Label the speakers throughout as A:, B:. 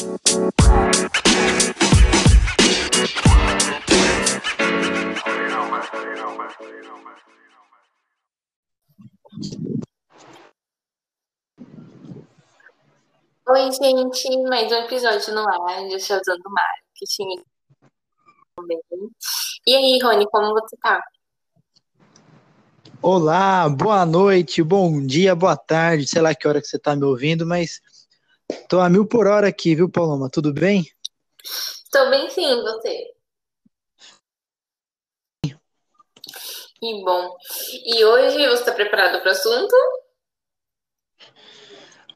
A: Oi, gente, mais um episódio no ar de Show do Marketing. E aí, Rony, como você tá?
B: Olá, boa noite, bom dia, boa tarde, sei lá que hora que você tá me ouvindo, mas tô a mil por hora aqui, viu, Paloma? Tudo bem?
A: Tô bem sim, você? E bom, e hoje você está preparado para o assunto?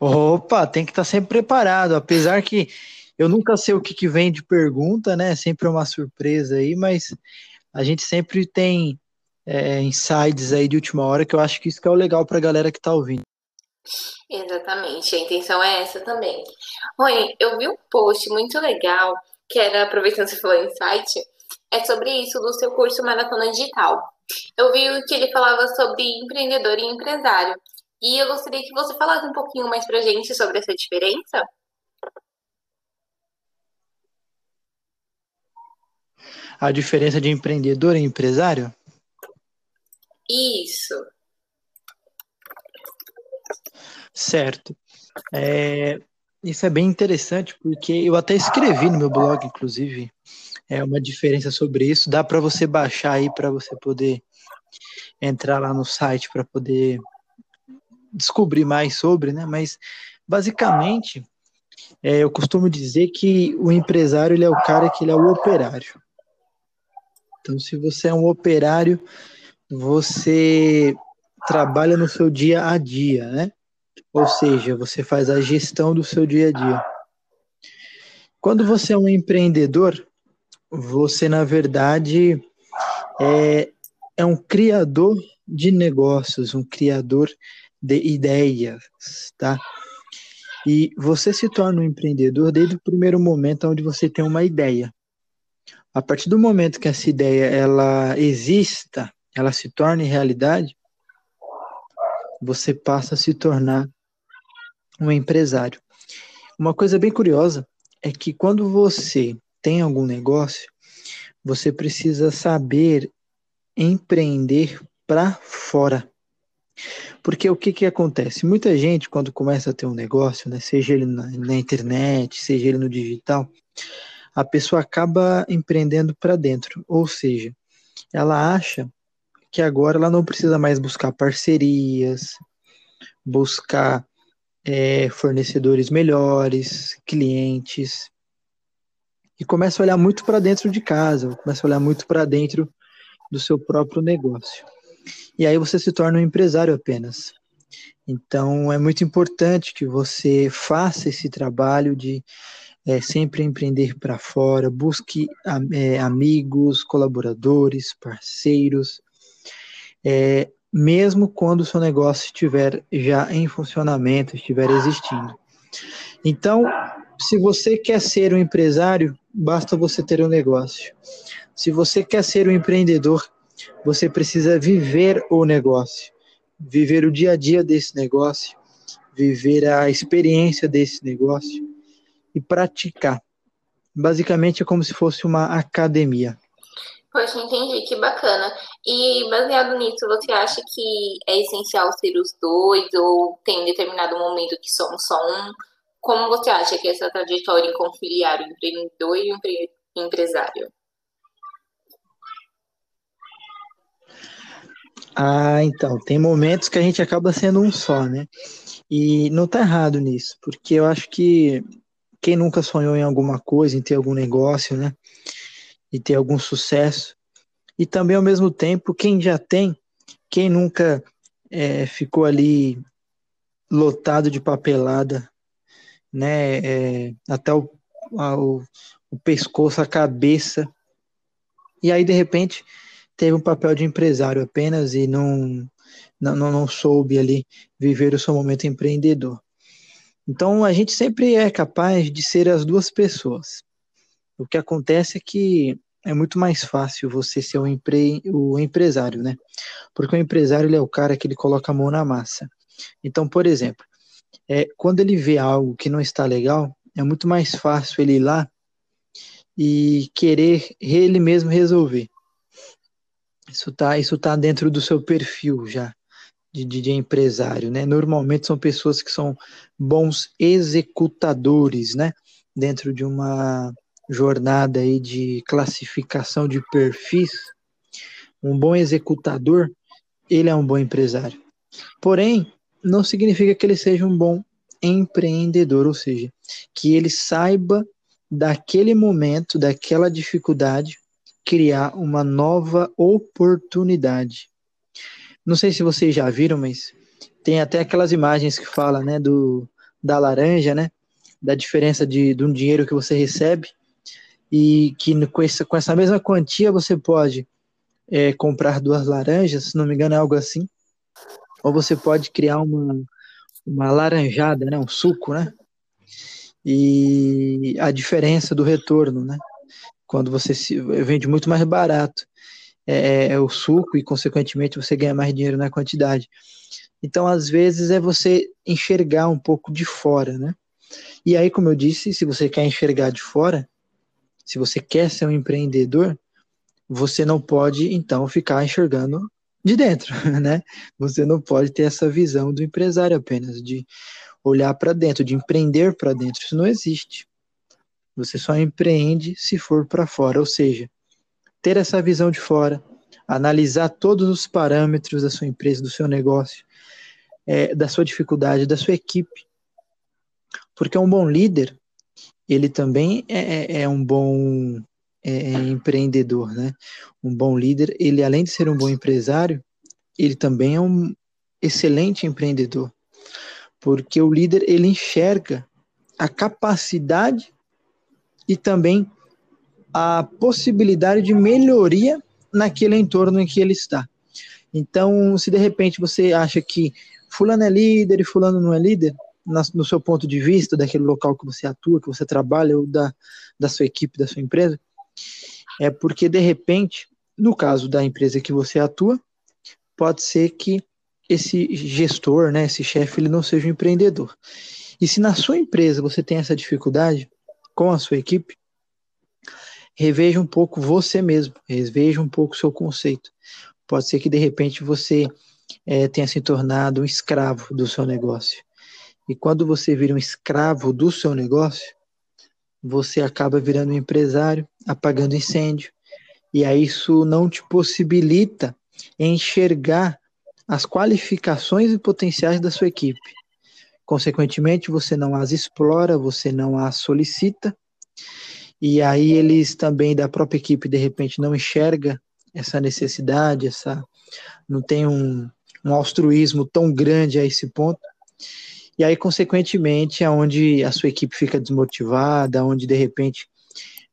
B: Opa, tem que estar tá sempre preparado, apesar que eu nunca sei o que, que vem de pergunta, né? Sempre é uma surpresa aí, mas a gente sempre tem é, insights aí de última hora que eu acho que isso que é o legal para a galera que está ouvindo.
A: Exatamente, a intenção é essa também. Rony, eu vi um post muito legal, que era, aproveitando que você falou insight, é sobre isso do seu curso Maratona Digital. Eu vi que ele falava sobre empreendedor e empresário. E eu gostaria que você falasse um pouquinho mais para a gente sobre essa diferença.
B: A diferença de empreendedor e empresário?
A: Isso.
B: Certo. É, isso é bem interessante porque eu até escrevi no meu blog, inclusive, é uma diferença sobre isso. Dá para você baixar aí para você poder entrar lá no site para poder descobrir mais sobre, né? Mas basicamente, é, eu costumo dizer que o empresário ele é o cara que ele é o operário. Então, se você é um operário, você trabalha no seu dia a dia, né? Ou seja, você faz a gestão do seu dia a dia. Quando você é um empreendedor, você na verdade é, é um criador de negócios, um criador de ideias, tá? E você se torna um empreendedor desde o primeiro momento onde você tem uma ideia. A partir do momento que essa ideia ela exista, ela se torne realidade, você passa a se tornar um empresário. Uma coisa bem curiosa é que quando você tem algum negócio, você precisa saber empreender para fora. Porque o que, que acontece? Muita gente, quando começa a ter um negócio, né, seja ele na, na internet, seja ele no digital, a pessoa acaba empreendendo para dentro. Ou seja, ela acha que agora ela não precisa mais buscar parcerias, buscar é, fornecedores melhores, clientes, e começa a olhar muito para dentro de casa, começa a olhar muito para dentro do seu próprio negócio. E aí você se torna um empresário apenas. Então é muito importante que você faça esse trabalho de é, sempre empreender para fora, busque é, amigos, colaboradores, parceiros, é, mesmo quando o seu negócio estiver já em funcionamento, estiver existindo. Então, se você quer ser um empresário, basta você ter um negócio. Se você quer ser um empreendedor, você precisa viver o negócio, viver o dia a dia desse negócio, viver a experiência desse negócio e praticar. Basicamente é como se fosse uma academia.
A: Poxa, entendi, que bacana. E baseado nisso, você acha que é essencial ser os dois ou tem um determinado momento que somos só um? Como você acha que é essa trajetória em conciliar o empreendedor e o empre... empresário?
B: Ah, então, tem momentos que a gente acaba sendo um só, né? E não tá errado nisso, porque eu acho que quem nunca sonhou em alguma coisa, em ter algum negócio, né? E ter algum sucesso. E também, ao mesmo tempo, quem já tem, quem nunca é, ficou ali lotado de papelada, né? É, até o, a, o, o pescoço, a cabeça. E aí, de repente, teve um papel de empresário apenas e não, não, não soube ali viver o seu momento empreendedor. Então a gente sempre é capaz de ser as duas pessoas. O que acontece é que é muito mais fácil você ser o, empre... o empresário, né? Porque o empresário ele é o cara que ele coloca a mão na massa. Então, por exemplo, é, quando ele vê algo que não está legal, É muito mais fácil ele ir lá e querer ele mesmo resolver. Isso tá, isso tá dentro do seu perfil já de, de, de, empresário, né? Normalmente são pessoas que são bons executadores, né? Dentro de uma jornada aí de classificação de perfis, um bom executador, ele é um bom empresário. Porém, não significa que ele seja um bom empreendedor, ou seja, que ele saiba daquele momento, daquela dificuldade, criar uma nova oportunidade. Não sei se vocês já viram, mas tem até aquelas imagens que fala, né, do da laranja, né, da diferença de, de um dinheiro que você recebe e que com essa, com essa mesma quantia você pode é, comprar duas laranjas, se não me engano é algo assim, ou você pode criar uma, uma laranjada, né, um suco, né, e a diferença do retorno, né, quando você se, vende muito mais barato é, é o suco e consequentemente você ganha mais dinheiro na quantidade. Então, às vezes é você enxergar um pouco de fora, né? E aí, como eu disse, se você quer enxergar de fora, se você quer ser um empreendedor, você não pode então ficar enxergando de dentro, né? Você não pode ter essa visão do empresário apenas de olhar para dentro, de empreender para dentro. Isso não existe. Você só empreende se for para fora, ou seja, ter essa visão de fora, analisar todos os parâmetros da sua empresa, do seu negócio, é, da sua dificuldade, da sua equipe. Porque um bom líder, ele também é, é, é um bom é, é, empreendedor, né? Um bom líder, ele além de ser um bom empresário, ele também é um excelente empreendedor, porque o líder ele enxerga a capacidade e também a possibilidade de melhoria naquele entorno em que ele está. Então, se de repente você acha que fulano é líder e fulano não é líder, no seu ponto de vista, daquele local que você atua, que você trabalha, ou da, da sua equipe, da sua empresa, é porque, de repente, no caso da empresa que você atua, pode ser que esse gestor, né, esse chefe, ele não seja um empreendedor. E se na sua empresa você tem essa dificuldade com a sua equipe, reveja um pouco você mesmo, reveja um pouco o seu conceito. Pode ser que de repente você é, tenha se tornado um escravo do seu negócio. E quando você vira um escravo do seu negócio, você acaba virando um empresário, apagando incêndio, e aí isso não te possibilita enxergar as qualificações e potenciais da sua equipe. Consequentemente, você não as explora, você não as solicita, e aí eles também da própria equipe de repente não enxerga essa necessidade, essa não tem um, um altruísmo tão grande a esse ponto. E aí, consequentemente, é onde a sua equipe fica desmotivada, onde de repente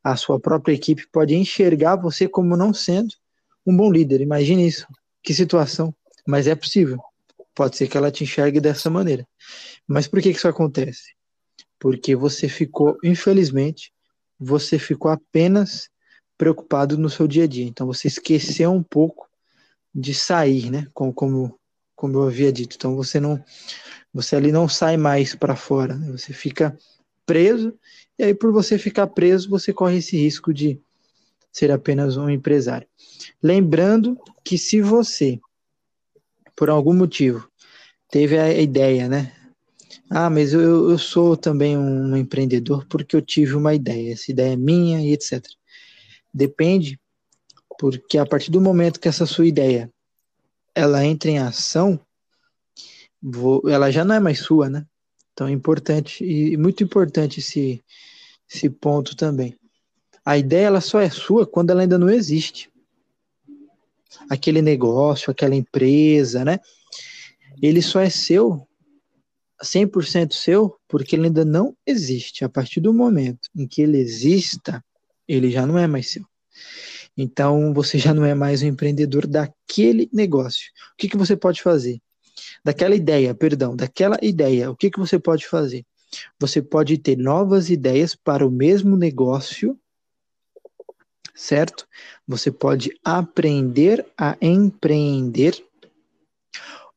B: a sua própria equipe pode enxergar você como não sendo um bom líder. Imagine isso, que situação. Mas é possível. Pode ser que ela te enxergue dessa maneira. Mas por que isso acontece? Porque você ficou, infelizmente, você ficou apenas preocupado no seu dia a dia. Então você esqueceu um pouco de sair, né? Como, como, como eu havia dito. Então você não, você ali não sai mais para fora. Né? Você fica preso e aí por você ficar preso você corre esse risco de ser apenas um empresário. Lembrando que se você, por algum motivo, teve a ideia, né? Ah, mas eu, eu sou também um empreendedor porque eu tive uma ideia, essa ideia é minha e etc. Depende, porque a partir do momento que essa sua ideia ela entra em ação, vou, ela já não é mais sua, né? Então é importante e muito importante esse, esse ponto também. A ideia ela só é sua quando ela ainda não existe. Aquele negócio, aquela empresa, né? Ele só é seu 100% seu, porque ele ainda não existe. A partir do momento em que ele exista, ele já não é mais seu. Então, você já não é mais um empreendedor daquele negócio. O que, que você pode fazer? Daquela ideia, perdão, daquela ideia, o que, que você pode fazer? Você pode ter novas ideias para o mesmo negócio, certo? Você pode aprender a empreender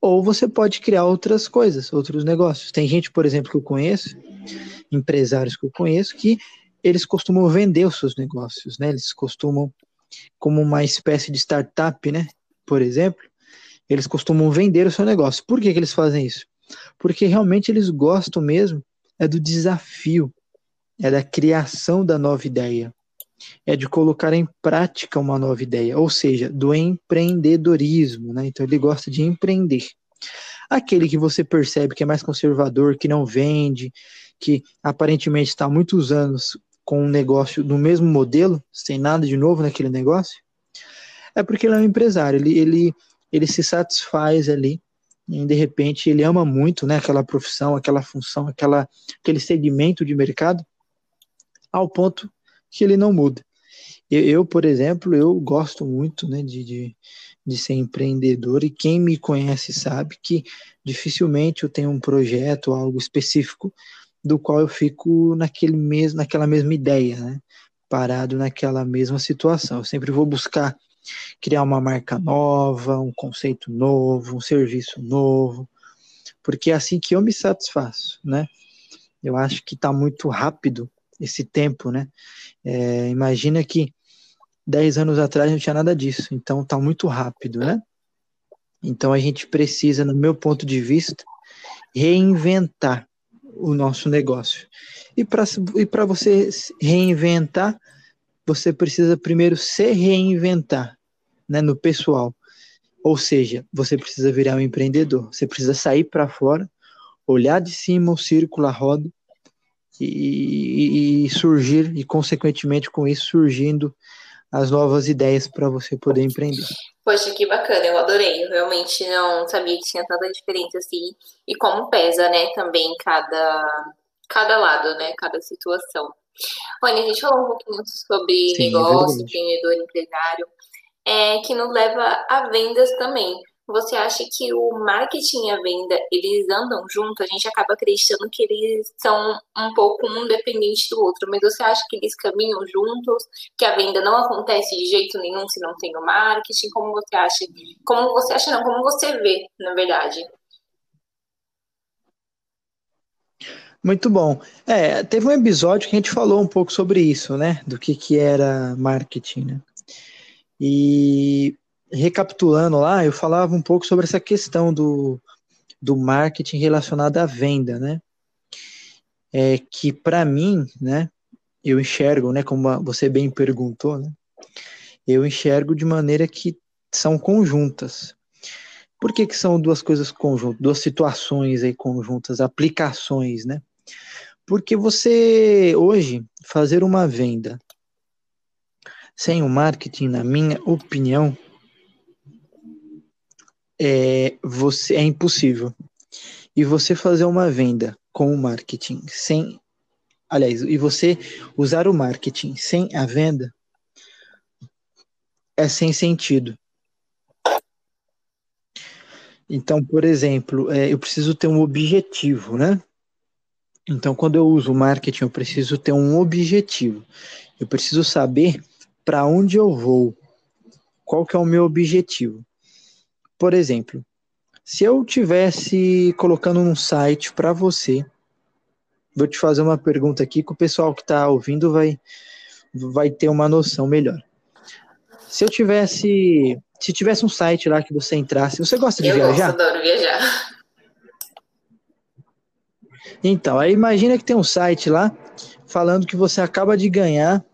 B: ou você pode criar outras coisas, outros negócios. Tem gente, por exemplo, que eu conheço, empresários que eu conheço que eles costumam vender os seus negócios, né? Eles costumam, como uma espécie de startup, né? Por exemplo, eles costumam vender o seu negócio. Por que, que eles fazem isso? Porque realmente eles gostam mesmo é do desafio, é da criação da nova ideia, é de colocar em prática uma nova ideia, ou seja, do empreendedorismo, né? Então ele gosta de empreender. Aquele que você percebe que é mais conservador, que não vende, que aparentemente está há muitos anos com um negócio do mesmo modelo, sem nada de novo naquele negócio, é porque ele é um empresário, ele, ele, ele se satisfaz ali, e de repente ele ama muito né, aquela profissão, aquela função, aquela, aquele segmento de mercado, ao ponto que ele não muda. Eu, eu por exemplo, eu gosto muito né, de, de, de ser empreendedor, e quem me conhece sabe que dificilmente eu tenho um projeto, algo específico, do qual eu fico naquele mesmo, naquela mesma ideia, né? parado naquela mesma situação. Eu sempre vou buscar criar uma marca nova, um conceito novo, um serviço novo, porque é assim que eu me satisfaço, né? Eu acho que está muito rápido esse tempo, né? É, imagina que 10 anos atrás não tinha nada disso, então está muito rápido, né? Então a gente precisa, no meu ponto de vista, reinventar o nosso negócio. E para e você reinventar, você precisa primeiro se reinventar né, no pessoal. Ou seja, você precisa virar um empreendedor. Você precisa sair para fora, olhar de cima o círculo, a roda, e, e, surgir, e consequentemente com isso surgindo as novas ideias para você poder empreender.
A: Poxa, que bacana, eu adorei. Eu realmente não sabia que tinha tanta diferença assim. E como pesa, né, também cada, cada lado, né, cada situação. Olha, a gente falou um pouquinho sobre Sim, é negócio, empreendedor, empresário, é, que nos leva a vendas também. Você acha que o marketing e a venda, eles andam junto? A gente acaba acreditando que eles são um pouco um dependente do outro, mas você acha que eles caminham juntos? Que a venda não acontece de jeito nenhum se não tem o marketing? Como você acha? Como você acha, não, como você vê, na verdade?
B: Muito bom. É, teve um episódio que a gente falou um pouco sobre isso, né? Do que, que era marketing, né? E recapitulando lá, eu falava um pouco sobre essa questão do, do marketing relacionado à venda, né? É que para mim, né, eu enxergo, né, como você bem perguntou, né? Eu enxergo de maneira que são conjuntas. Por que, que são duas coisas conjuntas, duas situações aí conjuntas, aplicações, né? Porque você hoje fazer uma venda sem o marketing, na minha opinião, é, você, é impossível. E você fazer uma venda com o marketing sem. Aliás, e você usar o marketing sem a venda é sem sentido. Então, por exemplo, é, eu preciso ter um objetivo, né? Então, quando eu uso marketing, eu preciso ter um objetivo. Eu preciso saber para onde eu vou, qual que é o meu objetivo. Por exemplo, se eu tivesse colocando um site para você, vou te fazer uma pergunta aqui que o pessoal que está ouvindo vai, vai ter uma noção melhor. Se eu tivesse, se tivesse um site lá que você entrasse, você gosta de
A: eu
B: viajar?
A: Eu adoro viajar.
B: Então, aí imagina que tem um site lá falando que você acaba de ganhar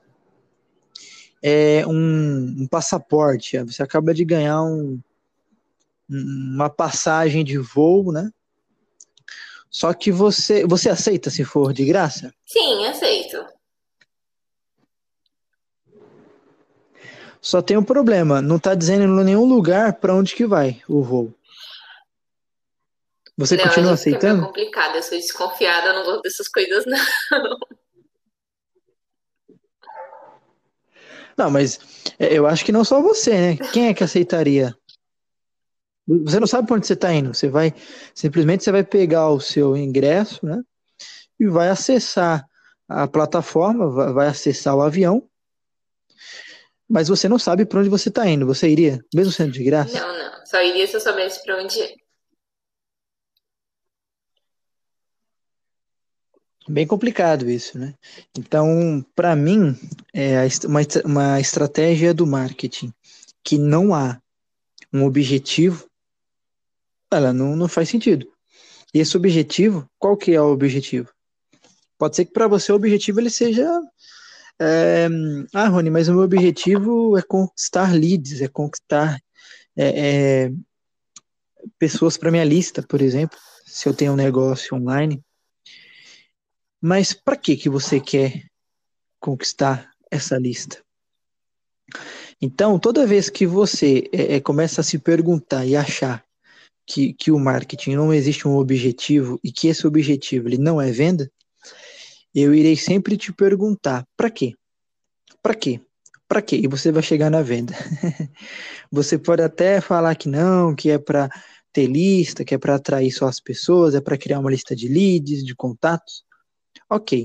B: é, um, um passaporte, você acaba de ganhar um, uma passagem de voo, né? Só que você, você aceita se for de graça?
A: Sim, aceito.
B: Só tem um problema, não está dizendo em nenhum lugar para onde que vai o voo. Você não, continua aceitando?
A: É complicado, eu sou desconfiada, eu não gosto dessas coisas não.
B: Não, mas é, eu acho que não só você, né? Quem é que aceitaria? Você não sabe para onde você está indo. Você vai simplesmente você vai pegar o seu ingresso, né? E vai acessar a plataforma, vai acessar o avião. Mas você não sabe para onde você está indo. Você iria, mesmo sendo de graça?
A: Não, não. Só iria se eu soubesse para onde é.
B: Bem complicado isso, né? Então, para mim, é uma, uma estratégia do marketing que não há um objetivo, ela não, não faz sentido. E esse objetivo, qual que é o objetivo? Pode ser que para você o objetivo ele seja é, ah, Rony, mas o meu objetivo é conquistar leads, é conquistar é, é, pessoas para minha lista, por exemplo, se eu tenho um negócio online. Mas para que que você quer conquistar essa lista? Então, toda vez que você é, é, começa a se perguntar e achar que, que o marketing não existe um objetivo e que esse objetivo ele não é venda, eu irei sempre te perguntar: para quê? Para quê? Para quê? E você vai chegar na venda. você pode até falar que não, que é para ter lista, que é para atrair só as pessoas, é para criar uma lista de leads, de contatos. Ok.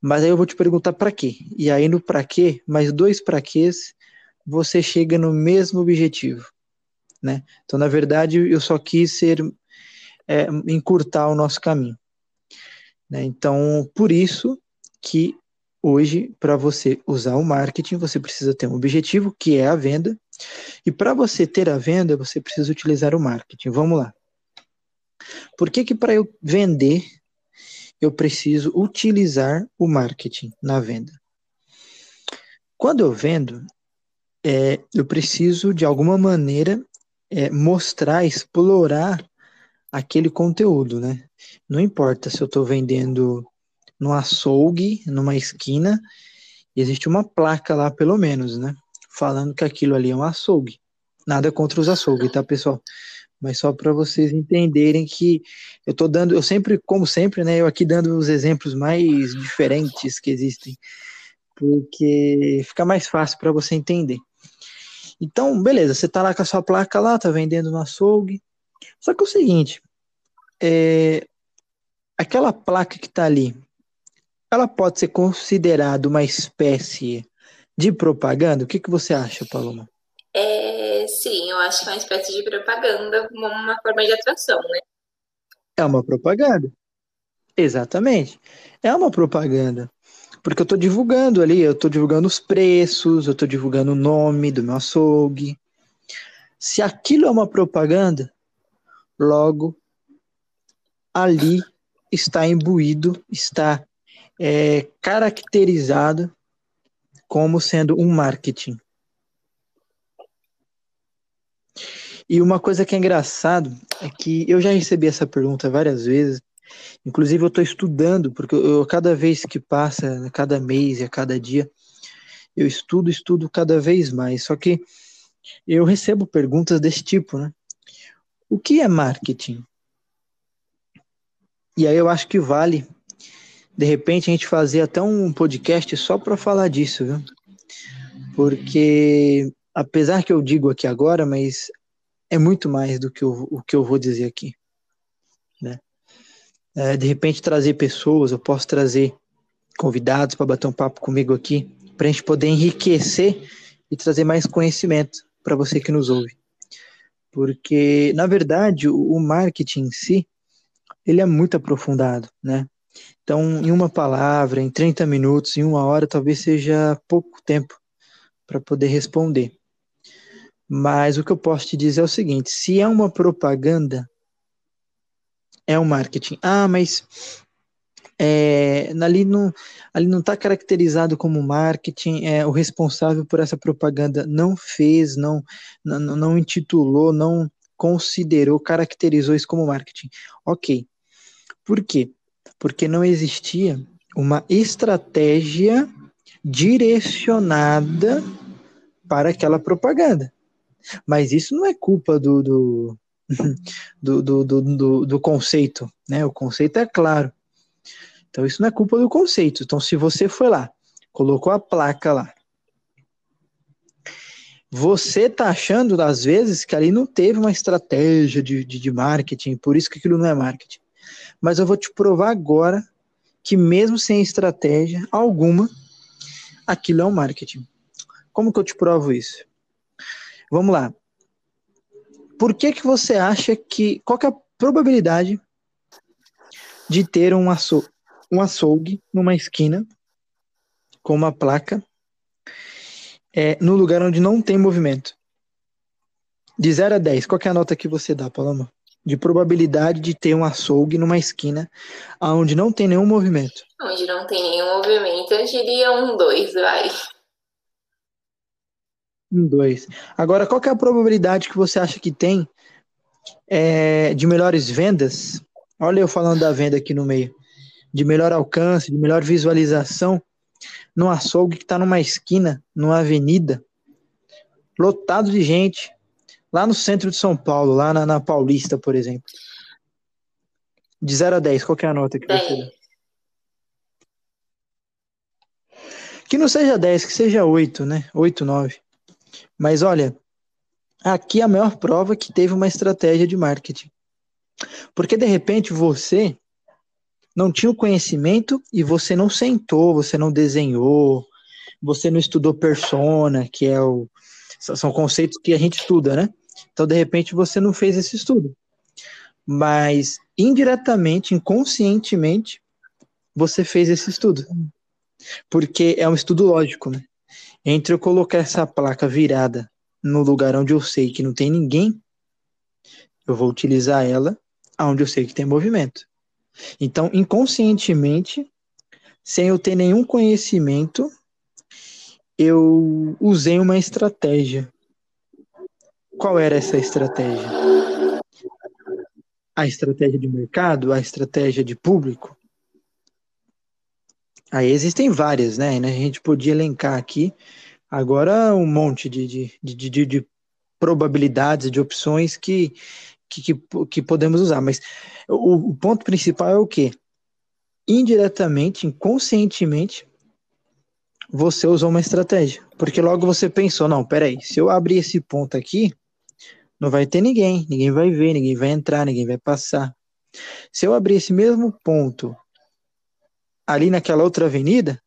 B: Mas aí eu vou te perguntar para quê? E aí no para quê, mais dois para quês, você chega no mesmo objetivo, né? Então, na verdade, eu só quis ser é, encurtar o nosso caminho. Né? Então, por isso que hoje, para você usar o marketing, você precisa ter um objetivo, que é a venda. E para você ter a venda, você precisa utilizar o marketing. Vamos lá. Por que que para eu vender eu preciso utilizar o marketing na venda. Quando eu vendo, é, eu preciso de alguma maneira é, mostrar, explorar aquele conteúdo, né? Não importa se eu estou vendendo no açougue, numa esquina, existe uma placa lá, pelo menos, né? Falando que aquilo ali é um açougue. Nada contra os açougues, tá, pessoal? Mas só para vocês entenderem que eu tô dando, eu sempre, como sempre, né, eu aqui dando os exemplos mais diferentes que existem, porque fica mais fácil para você entender. Então, beleza, você tá lá com a sua placa lá, tá vendendo no açougue. Só que é o seguinte, é, aquela placa que tá ali, ela pode ser considerada uma espécie de propaganda? O que, que você acha, Paloma?
A: É, sim, eu acho que é uma espécie de propaganda, uma forma de atração, né?
B: É uma propaganda. Exatamente. É uma propaganda. Porque eu estou divulgando ali, eu estou divulgando os preços, eu estou divulgando o nome do meu açougue. Se aquilo é uma propaganda, logo ali está imbuído, está é, caracterizado como sendo um marketing. E uma coisa que é engraçado é que eu já recebi essa pergunta várias vezes. Inclusive eu estou estudando, porque eu, cada vez que passa, cada mês e a cada dia, eu estudo, estudo cada vez mais. Só que eu recebo perguntas desse tipo, né? O que é marketing? E aí eu acho que vale, de repente, a gente fazer até um podcast só para falar disso, viu? Porque, apesar que eu digo aqui agora, mas é muito mais do que eu, o que eu vou dizer aqui. Né? É, de repente, trazer pessoas, eu posso trazer convidados para bater um papo comigo aqui, para a gente poder enriquecer e trazer mais conhecimento para você que nos ouve. Porque, na verdade, o, marketing em si, ele é muito aprofundado, né? Então, em uma palavra, em 30 minutos, em uma hora, talvez seja pouco tempo para poder responder. Mas o que eu posso te dizer é o seguinte: se é uma propaganda, é um marketing. Ah, mas é, ali não ali não está caracterizado como marketing. É, o responsável por essa propaganda não fez, não, não, não intitulou, não considerou, caracterizou isso como marketing. Ok. Por quê? Porque não existia uma estratégia direcionada para aquela propaganda. Mas isso não é culpa do, do, do, do, do, do conceito, né? O conceito é claro. Então isso não é culpa do conceito. Então se você foi lá, colocou a placa lá, você tá achando, às vezes, que ali não teve uma estratégia de, de, de, marketing, por isso que aquilo não é marketing. Mas eu vou te provar agora que mesmo sem estratégia alguma, aquilo é um marketing. Como que eu te provo isso? Vamos lá. Por que que você acha que qual que é a probabilidade de ter um açougue, um açougue numa esquina com uma placa é, no lugar onde não tem movimento. De 0 a 10, qual é a nota que você dá, Paloma? De probabilidade de ter um açougue numa esquina onde não tem nenhum movimento.
A: Onde não tem nenhum movimento, eu diria um 2, vai.
B: Um 2. Agora, qual é a probabilidade que você acha que tem é, de melhores vendas? Olha eu falando da venda aqui no meio. De melhor alcance, de melhor visualização no açougue que está numa esquina, numa avenida, lotado de gente, lá no centro de São Paulo, lá na, na Paulista, por exemplo. De 0 a 10, qual é a nota que 10. você dá? Que não seja 10, que seja 8, né? 8, 9. Mas olha, aqui é a maior prova que teve uma estratégia de marketing. Porque de repente você não tinha o conhecimento e você não sentou, você não desenhou, você não estudou persona, que é o são conceitos que a gente estuda, né? Então, de repente, você não fez esse estudo. Mas indiretamente, inconscientemente, você fez esse estudo. Porque é um estudo lógico, né? Entre eu colocar essa placa virada no lugar onde eu sei que não tem ninguém, eu vou utilizar ela onde eu sei que tem movimento. Então, inconscientemente, sem eu ter nenhum conhecimento, eu usei uma estratégia. Qual era essa estratégia? A estratégia de mercado? A estratégia de público? Aí existem várias, né? A gente podia elencar aqui agora um monte de, de, de, de, de probabilidades, de opções que, que, que, que podemos usar. Mas o, o ponto principal é o quê? Indiretamente, inconscientemente, você usou uma estratégia. Porque logo você pensou, não, peraí, se eu abrir esse ponto aqui, não vai ter ninguém, ninguém vai ver, ninguém vai entrar, ninguém vai passar. Se eu abrir esse mesmo ponto ali naquela outra avenida,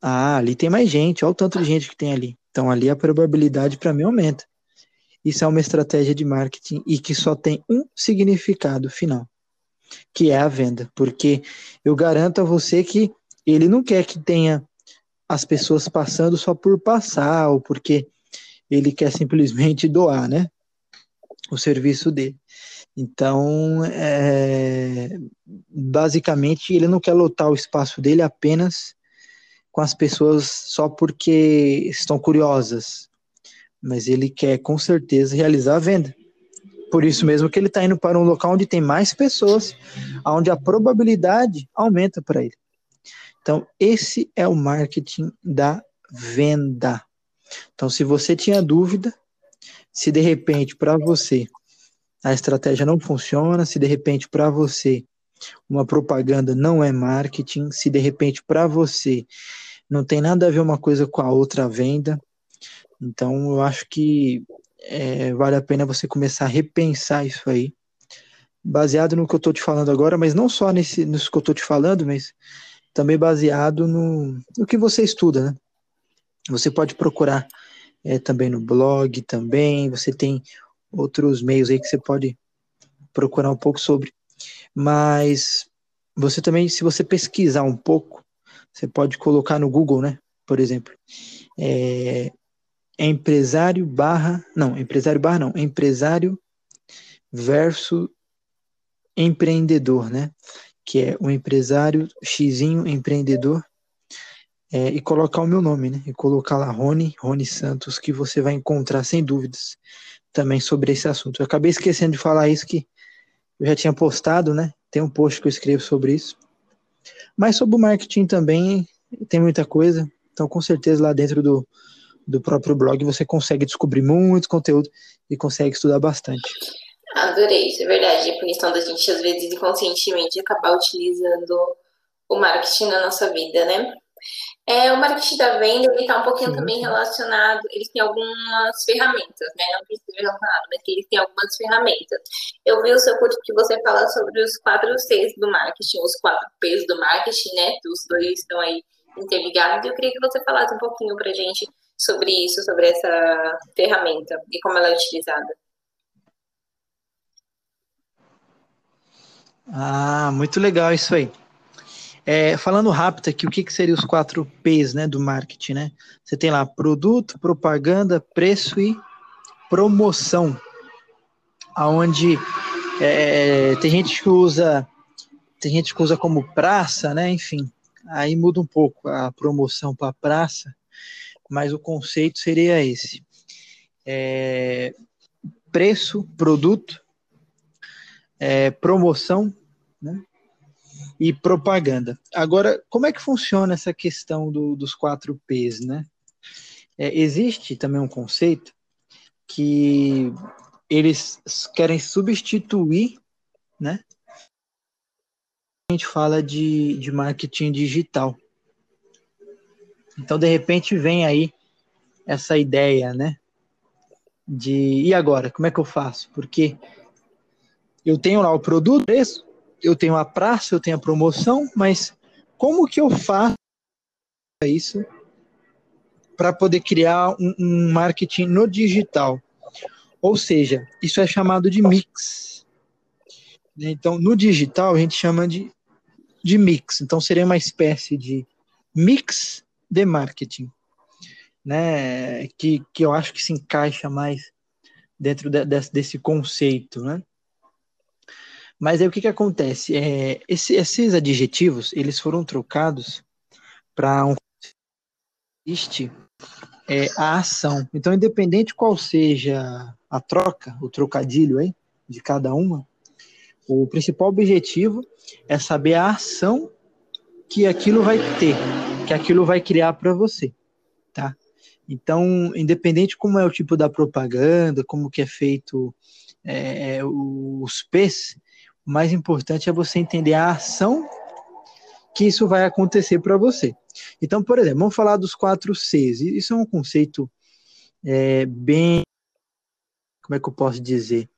B: ah, ali tem mais gente, olha o tanto de gente que tem ali. Então ali a probabilidade para mim aumenta. Isso é uma estratégia de marketing e que só tem um significado final, que é a venda. Porque eu garanto a você que ele não quer que tenha as pessoas passando só por passar ou porque ele quer simplesmente doar, né? O serviço dele. Então, é, basicamente, ele não quer lotar o espaço dele apenas com as pessoas só porque estão curiosas, mas ele quer com certeza realizar a venda. Por isso mesmo que ele está indo para um local onde tem mais pessoas, onde a probabilidade aumenta para ele. Então, esse é o marketing da venda. Então, se você tinha dúvida, se de repente para você a estratégia não funciona, se de repente para você uma propaganda não é marketing, se de repente para você não tem nada a ver uma coisa com a outra venda, então, eu acho que é, vale a pena você começar a repensar isso aí, baseado no que eu estou te falando agora, mas não só nesse, nisso que eu estou te falando, mas também baseado no, no que você estuda, né? Você pode procurar é, também no blog, também, você tem outros meios aí que você pode procurar um pouco sobre. Mas você também, se você pesquisar um pouco, você pode colocar no Google, né? Por exemplo, é, empresário barra, não, empresário barra não, empresário versus empreendedor, né? Que é o empresário xizinho empreendedor é, e colocar o meu nome, né? E colocar lá Rony, Rony Santos, que você vai encontrar sem dúvidas também sobre esse assunto. Eu acabei esquecendo de falar isso que eu já tinha postado, né? Tem um post que eu escrevo sobre isso. Mas sobre o marketing também tem muita coisa. Então, com certeza, lá dentro do, do próprio blog, você consegue descobrir muito conteúdo e consegue estudar bastante.
A: Adorei, isso é verdade. A questão da gente, às vezes, inconscientemente acabar utilizando o marketing na nossa vida, né? É, o marketing da venda, ele está um pouquinho sim, também relacionado, ele tem algumas ferramentas, né? Não precisa relacionado, mas ele tem algumas ferramentas. Eu vi o seu curso que você fala sobre os quatro Cs do marketing, os quatro Ps do marketing, né? Os dois estão aí interligados. E eu queria que você falasse um pouquinho pra gente sobre isso, sobre essa ferramenta e como ela é utilizada.
B: Ah, muito legal isso aí. É, falando rápido aqui, o que, que seria os quatro P's né, do marketing, né? Você tem lá produto, propaganda, preço e promoção. Aonde é, tem gente que usa tem gente que usa como praça, né? Enfim, aí muda um pouco a promoção para praça, mas o conceito seria esse: é, preço, produto, é, promoção? E propaganda. Agora, como é que funciona essa questão do, dos quatro P's, né? É, existe também um conceito que eles querem substituir, né? A gente fala de, de marketing digital. Então, de repente, vem aí essa ideia, né? De e agora, como é que eu faço? Porque eu tenho lá o produto, preço, eu tenho a praça, eu tenho a promoção, mas como que eu faço isso para poder criar um, um, marketing no digital? Ou seja, isso é chamado de mix. Então, no digital, a gente chama de, de mix. Então, seria uma espécie de mix de marketing, né? Que, que eu acho que se encaixa mais dentro de, de, desse conceito, né? Mas aí o que, que acontece? É, esse, esses adjetivos, eles foram trocados para um existe é, a ação. Então, independente qual seja a troca, o trocadilho aí, de cada uma, o principal objetivo é saber a ação que aquilo vai ter, que aquilo vai criar para você, tá? Então, independente como é o tipo da propaganda, como que é feito é, os P's, o mais importante é você entender a ação que isso vai acontecer para você. Então, por exemplo, vamos falar dos quatro Cs. Isso é um conceito é, bem, como é que eu posso dizer,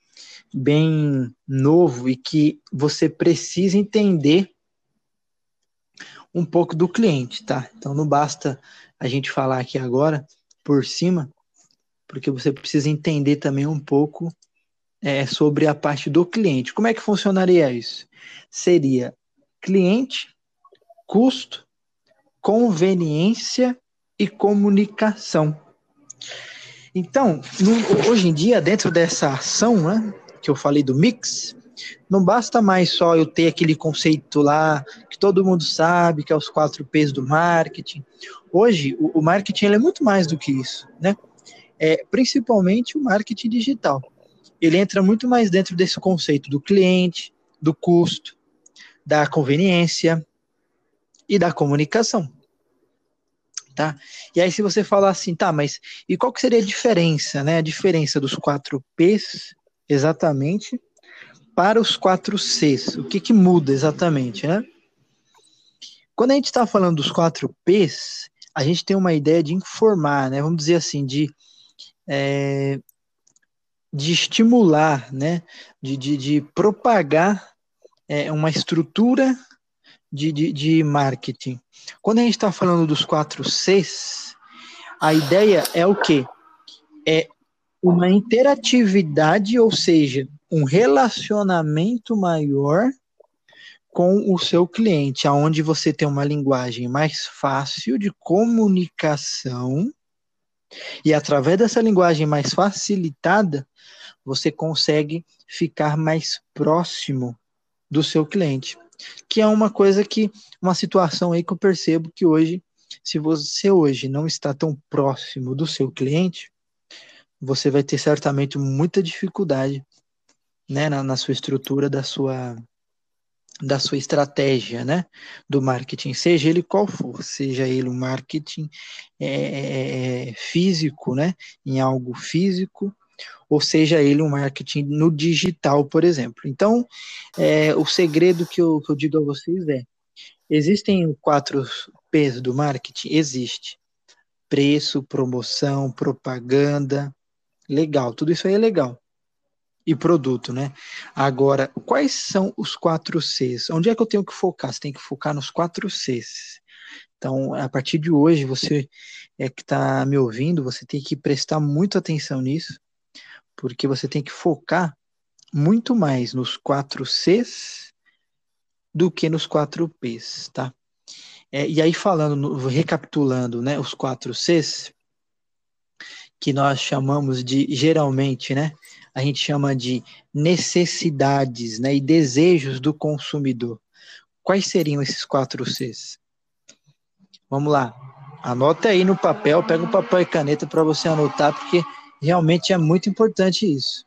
B: bem novo e que você precisa entender um pouco do cliente, tá? Então não basta a gente falar aqui agora por cima, porque você precisa entender também um pouco é, sobre a parte do cliente. Como é que funcionaria isso? Seria cliente, custo, conveniência e comunicação. Então, no, hoje em dia, dentro dessa ação, né, que eu falei do mix, não basta mais só eu ter aquele conceito lá que todo mundo sabe, que é os quatro P's do marketing. Hoje, o, o marketing é muito mais do que isso, né? É, principalmente o marketing digital ele entra muito mais dentro desse conceito do cliente, do custo, da conveniência e da comunicação. Tá? E aí se você falar assim, tá, mas e qual que seria a diferença, né? A diferença dos quatro P's exatamente para os quatro Cs. O que que muda exatamente, né? Quando a gente está falando dos quatro P's, a gente tem uma ideia de informar, né? Vamos dizer assim, de é, de estimular, né, de, de, de propagar é, uma estrutura de, de, de marketing. Quando a gente está falando dos quatro Cs, a ideia é o quê? É uma interatividade, ou seja, um relacionamento maior com o seu cliente, aonde você tem uma linguagem mais fácil de comunicação e através dessa linguagem mais facilitada, você consegue ficar mais próximo do seu cliente. Que é uma coisa que, uma situação aí que eu percebo que hoje, se você hoje não está tão próximo do seu cliente, você vai ter certamente muita dificuldade né, na, na sua estrutura da sua da sua estratégia, né, do marketing, seja ele qual for, seja ele um marketing é, é, físico, né, em algo físico, ou seja ele um marketing no digital, por exemplo. Então, é, o segredo que eu, que eu digo a vocês é, existem quatro P's do marketing? Existe. Preço, promoção, propaganda, legal, tudo isso aí é legal e produto, né? Agora, quais são os quatro Cs? Onde é que eu tenho que focar? Você tem que focar nos quatro Cs. Então, a partir de hoje, você é que está me ouvindo, você tem que prestar muita atenção nisso, porque você tem que focar muito mais nos quatro Cs do que nos 4 Ps, tá? É, e aí falando, recapitulando, né, os 4 Cs, que nós chamamos de, geralmente, né, a gente chama de necessidades, né, e desejos do consumidor. Quais seriam esses 4 Cs? Vamos lá. Anota aí no papel, pega um papel e caneta para você anotar, porque realmente é muito importante isso.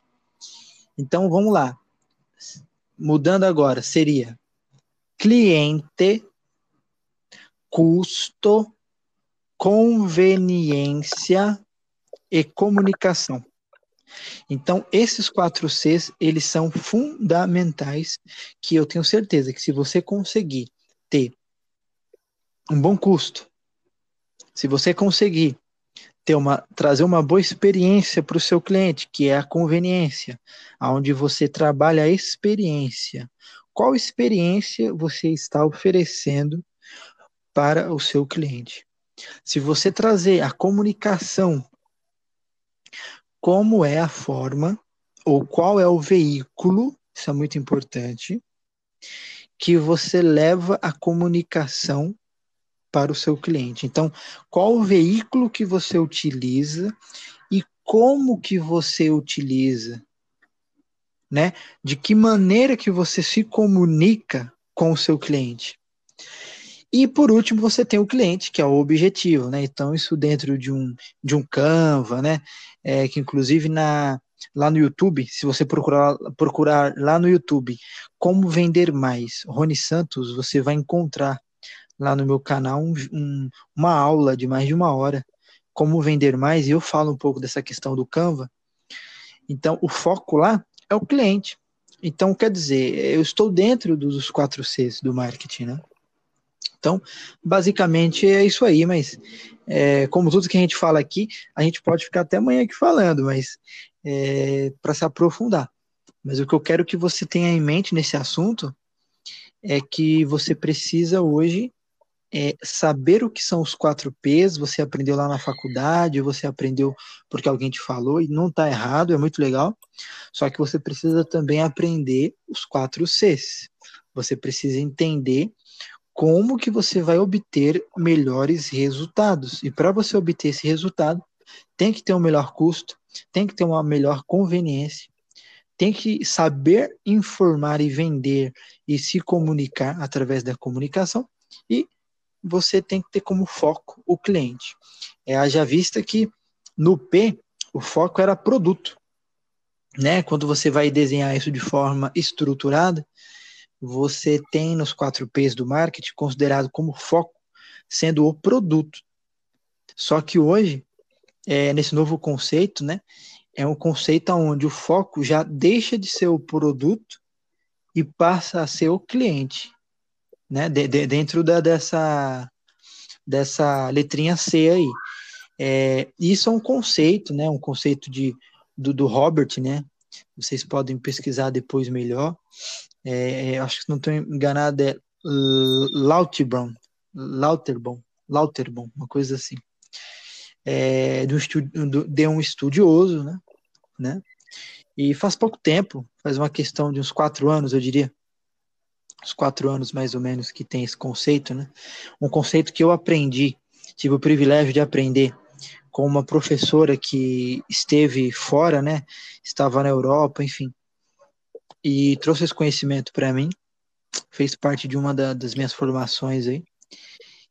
B: Então vamos lá. Mudando agora, seria cliente, custo, conveniência e comunicação. Então, esses quatro Cs, eles são fundamentais, que eu tenho certeza que se você conseguir ter um bom custo, se você conseguir ter uma, trazer uma boa experiência para o seu cliente, que é a conveniência, aonde você trabalha a experiência. Qual experiência você está oferecendo para o seu cliente? Se você trazer a comunicação, como é a forma ou qual é o veículo, isso é muito importante, que você leva a comunicação para o seu cliente. Então, qual o veículo que você utiliza e como que você utiliza, né? De que maneira que você se comunica com o seu cliente. E por último, você tem o cliente, que é o objetivo, né? Então, isso dentro de um, de um Canva, né? É, que inclusive na, lá no YouTube, se você procurar, procurar lá no YouTube como vender mais, Rony Santos, você vai encontrar lá no meu canal um, um, uma aula de mais de uma hora, como vender mais, e eu falo um pouco dessa questão do Canva. Então, o foco lá é o cliente. Então, quer dizer, eu estou dentro dos quatro Cs do marketing, né? Então, basicamente é isso aí, mas é, como tudo que a gente fala aqui, a gente pode ficar até amanhã aqui falando, mas é, para se aprofundar. Mas o que eu quero que você tenha em mente nesse assunto é que você precisa hoje é, saber o que são os quatro P's, você aprendeu lá na faculdade, você aprendeu porque alguém te falou, e não está errado, é muito legal. Só que você precisa também aprender os quatro C's. Você precisa entender como que você vai obter melhores resultados. E para você obter esse resultado, tem que ter um melhor custo, tem que ter uma melhor conveniência, tem que saber informar e vender e se comunicar através da comunicação e você tem que ter como foco o cliente. É, haja vista que no P o foco era produto. Né? Quando você vai desenhar isso de forma estruturada, você tem nos quatro P's do marketing considerado como foco sendo o produto. Só que hoje, é, nesse novo conceito, né, é um conceito onde o foco já deixa de ser o produto e passa a ser o cliente né, de, de, dentro da, dessa, dessa letrinha C aí. É, isso é um conceito, né, um conceito de, do, do Robert, né, vocês podem pesquisar depois melhor. É, acho que não estou enganado, é Lauterbron, Lauterbon, Lauterbon, uma coisa assim. É, de, um de um estudioso, né, né, e faz pouco tempo, faz uma questão de uns quatro anos, eu diria, uns quatro anos mais ou menos que tem esse conceito, né? Um conceito que eu aprendi, tive o privilégio de aprender com uma professora que esteve fora, né? Estava na Europa, enfim, e trouxe esse conhecimento para mim, fez parte de uma da, das minhas formações aí,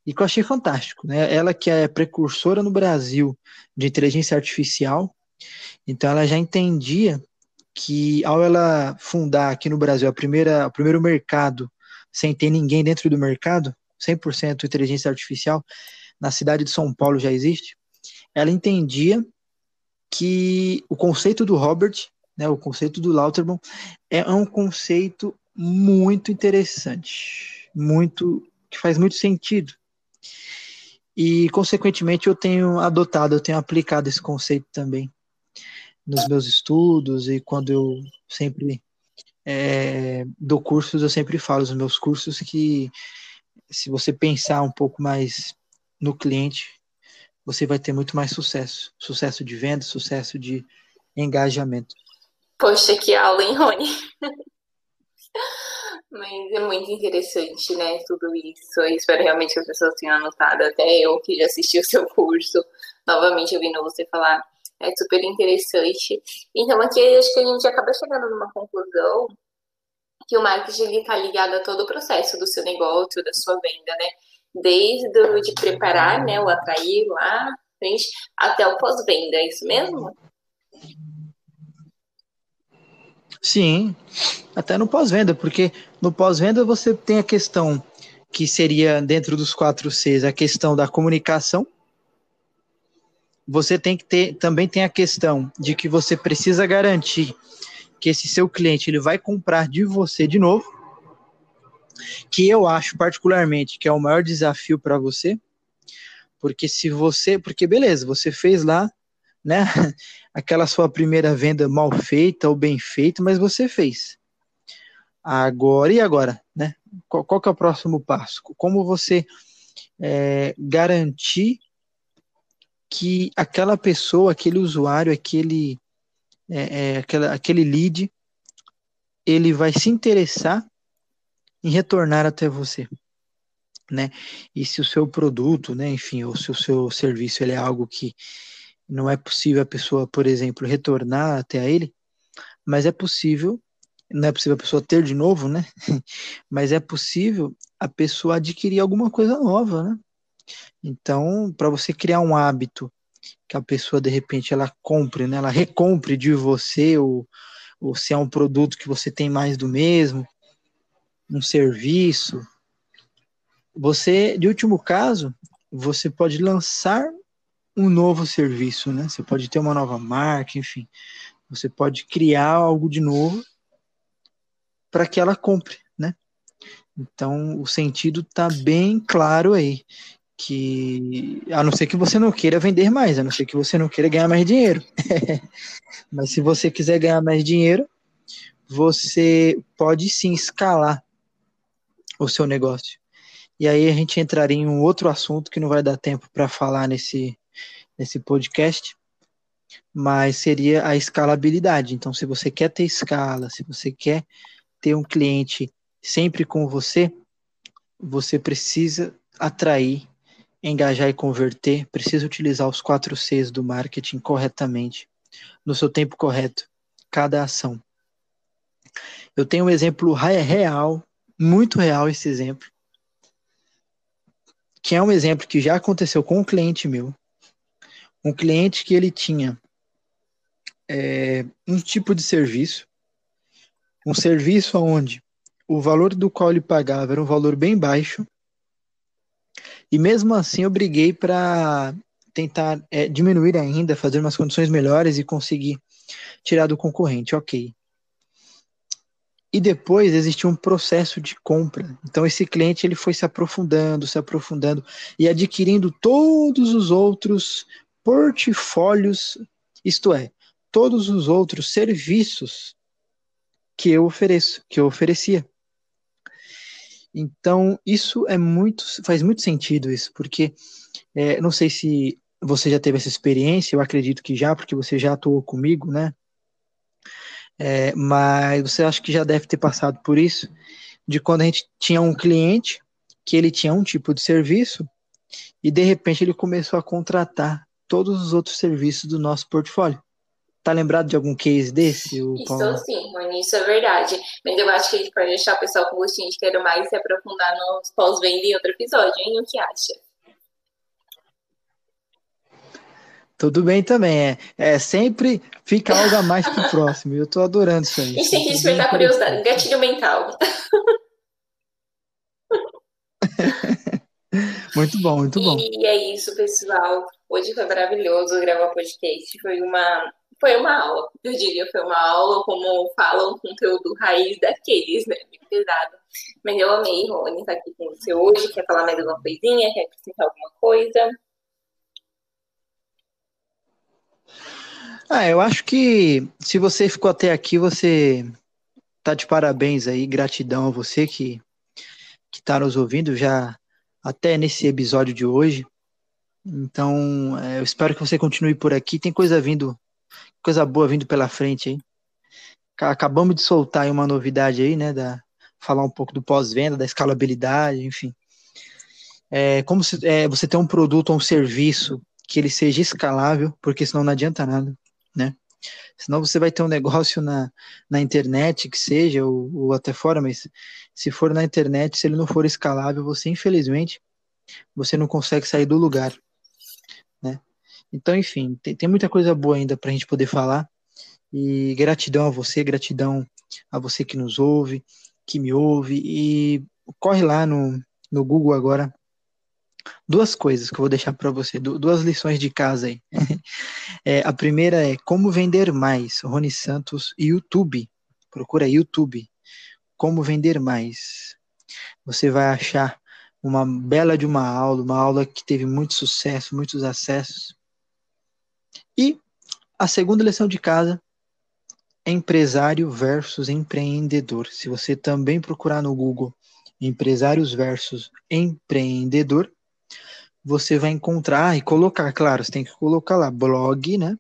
B: e que eu achei fantástico, né? Ela que é precursora no Brasil de inteligência artificial, então ela já entendia que ao ela fundar aqui no Brasil a primeira, o primeiro mercado sem ter ninguém dentro do mercado, 100% inteligência artificial, na cidade de São Paulo já existe, ela entendia que o conceito do Robert, né, o conceito do Lauterbon, é um conceito muito interessante, muito que faz muito sentido. E, consequentemente, eu tenho adotado, eu tenho aplicado esse conceito também nos meus estudos e quando eu sempre é, dou cursos, eu sempre falo nos meus cursos que se você pensar um pouco mais no cliente, você vai ter muito mais sucesso. Sucesso de venda, sucesso de engajamento.
A: Poxa, que aula, hein, Rony? Mas é muito interessante, né, tudo isso. Eu espero realmente que as pessoas tenham anotado, até eu que já assisti o seu curso, novamente ouvindo você falar, é super interessante. Então aqui acho que a gente acaba chegando numa conclusão que o marketing está ligado a todo o processo do seu negócio, da sua venda, né? Desde o de preparar, né, o atrair lá, frente, até o pós-venda, é isso mesmo?
B: Sim, até no pós-venda, porque no pós-venda você tem a questão que seria dentro dos quatro Cs, a questão da comunicação. Você tem que ter, também tem a questão de que você precisa garantir que esse seu cliente ele vai comprar de você de novo, que eu acho particularmente que é o maior desafio para você, porque se você, porque beleza, você fez lá né? Aquela sua primeira venda mal feita ou bem feita, mas você fez. Agora e agora, né? Qual, qual que é o próximo passo? Como você é, garantir que aquela pessoa, aquele usuário, aquele, é, é, aquela, aquele lead, ele vai se interessar em retornar até você, né? E se o seu produto, né, enfim, ou se o seu serviço ele é algo que não é possível a pessoa, por exemplo, retornar até a ele, mas é possível, não é possível a pessoa ter de novo, né? mas é possível a pessoa adquirir alguma coisa nova, né? Então, para você criar um hábito que a pessoa de repente ela compre, né? Ela recompre de você ou, ou se é um produto que você tem mais do mesmo, um serviço, você, de último caso, você pode lançar um novo serviço, né? Você pode ter uma nova marca, enfim. Você pode criar algo de novo para que ela compre, né? Então, o sentido está bem claro aí, que a não ser que você não queira vender mais, a não ser que você não queira ganhar mais dinheiro. Mas se você quiser ganhar mais dinheiro, você pode sim escalar o seu negócio. E aí a gente entraria em um outro assunto que não vai dar tempo para falar nesse nesse podcast, mas seria a escalabilidade. Então, se você quer ter escala, se você quer ter um cliente sempre com você, você precisa atrair, engajar e converter, precisa utilizar os quatro Cs do marketing corretamente, no seu tempo correto, cada ação. Eu tenho um exemplo real, muito real esse exemplo, que é um exemplo que já aconteceu com um cliente meu, um cliente que ele tinha é, um tipo de serviço, um serviço onde o valor do qual ele pagava era um valor bem baixo, e mesmo assim eu briguei para tentar é, diminuir ainda, fazer umas condições melhores e conseguir tirar do concorrente, ok. E depois existiu um processo de compra. Então esse cliente ele foi se aprofundando, se aprofundando e adquirindo todos os outros portfólios, isto é, todos os outros serviços que eu ofereço, que eu oferecia. Então, isso é muito, faz muito sentido isso, porque é, não sei se você já teve essa experiência, eu acredito que já, porque você já atuou comigo, né? É, mas você acha que já deve ter passado por isso, de quando a gente tinha um cliente que ele tinha um tipo de serviço e de repente ele começou a contratar todos os outros serviços do nosso portfólio. Tá lembrado de algum case desse?
A: Estou sim, Rony, isso é verdade. Mas eu acho que a gente pode deixar o pessoal com gostinho de quero mais se aprofundar nos pós-venda em outro episódio, hein? O que acha?
B: Tudo bem também, é. É sempre fica algo a mais pro próximo. Eu tô adorando isso aí.
A: A gente tem que despertar curiosidade, gatilho mental.
B: muito bom, muito bom.
A: E é isso, pessoal. Hoje foi maravilhoso gravar podcast. Foi uma, foi uma aula, eu diria, foi uma aula, como falam, um conteúdo raiz daqueles, né? Bem pesado. Mas eu amei, Rony, estar aqui com você hoje. Quer falar mais alguma coisinha? Quer acrescentar alguma coisa?
B: Ah, eu acho que se você ficou até aqui, você tá de parabéns aí, gratidão a você que que tá nos ouvindo já até nesse episódio de hoje. Então, é, eu espero que você continue por aqui. Tem coisa vindo, coisa boa vindo pela frente aí. Acabamos de soltar uma novidade aí, né, da, falar um pouco do pós-venda, da escalabilidade, enfim. É, como se, é, você ter um produto ou um serviço que ele seja escalável, porque senão não adianta nada, né? Senão você vai ter um negócio na, na internet, que seja, ou, ou até fora, mas se for na internet, se ele não for escalável, você, infelizmente, você não consegue sair do lugar, né? Então, enfim, tem, tem muita coisa boa ainda para a gente poder falar. E gratidão a você, gratidão a você que nos ouve, que me ouve. E corre lá no, no Google agora. Duas coisas que eu vou deixar para você, duas lições de casa aí. é, a primeira é Como Vender Mais, Rony Santos, YouTube. Procura YouTube. Como Vender Mais. Você vai achar uma bela de uma aula, uma aula que teve muito sucesso, muitos acessos. E a segunda lição de casa empresário versus empreendedor. Se você também procurar no Google empresários versus empreendedor, você vai encontrar e colocar, claro, você tem que colocar lá blog, né?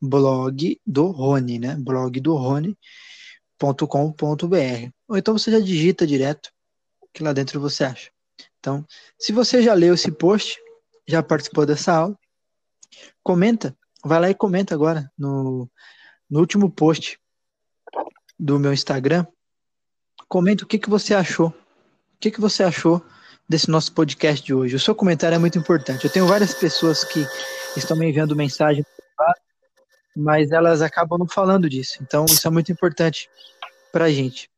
B: Blog do Rony, né? Blog do Rony.com.br. Ou então você já digita direto que lá dentro você acha. Então, se você já leu esse post, já participou dessa aula, comenta, vai lá e comenta agora no, no último post do meu Instagram, comenta o que, que você achou. O que, que você achou desse nosso podcast de hoje? O seu comentário é muito importante. Eu tenho várias pessoas que estão me enviando mensagem, mas elas acabam não falando disso. Então, isso é muito importante para a gente.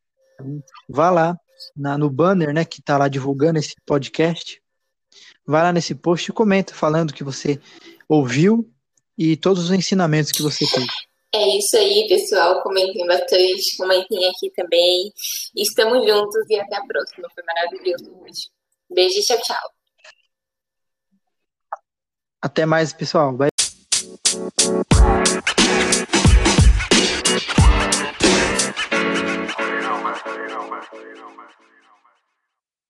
B: Vá lá na, no banner, né, que está lá divulgando esse podcast. Vá lá nesse post e comenta falando que você ouviu e todos os ensinamentos que você teve.
A: É isso aí, pessoal. Comentem bastante, comentem aqui também. Estamos juntos e até a próxima. Foi maravilhoso hoje. Beijo e tchau, tchau.
B: Até mais, pessoal. Bye. you know, man. You know, man.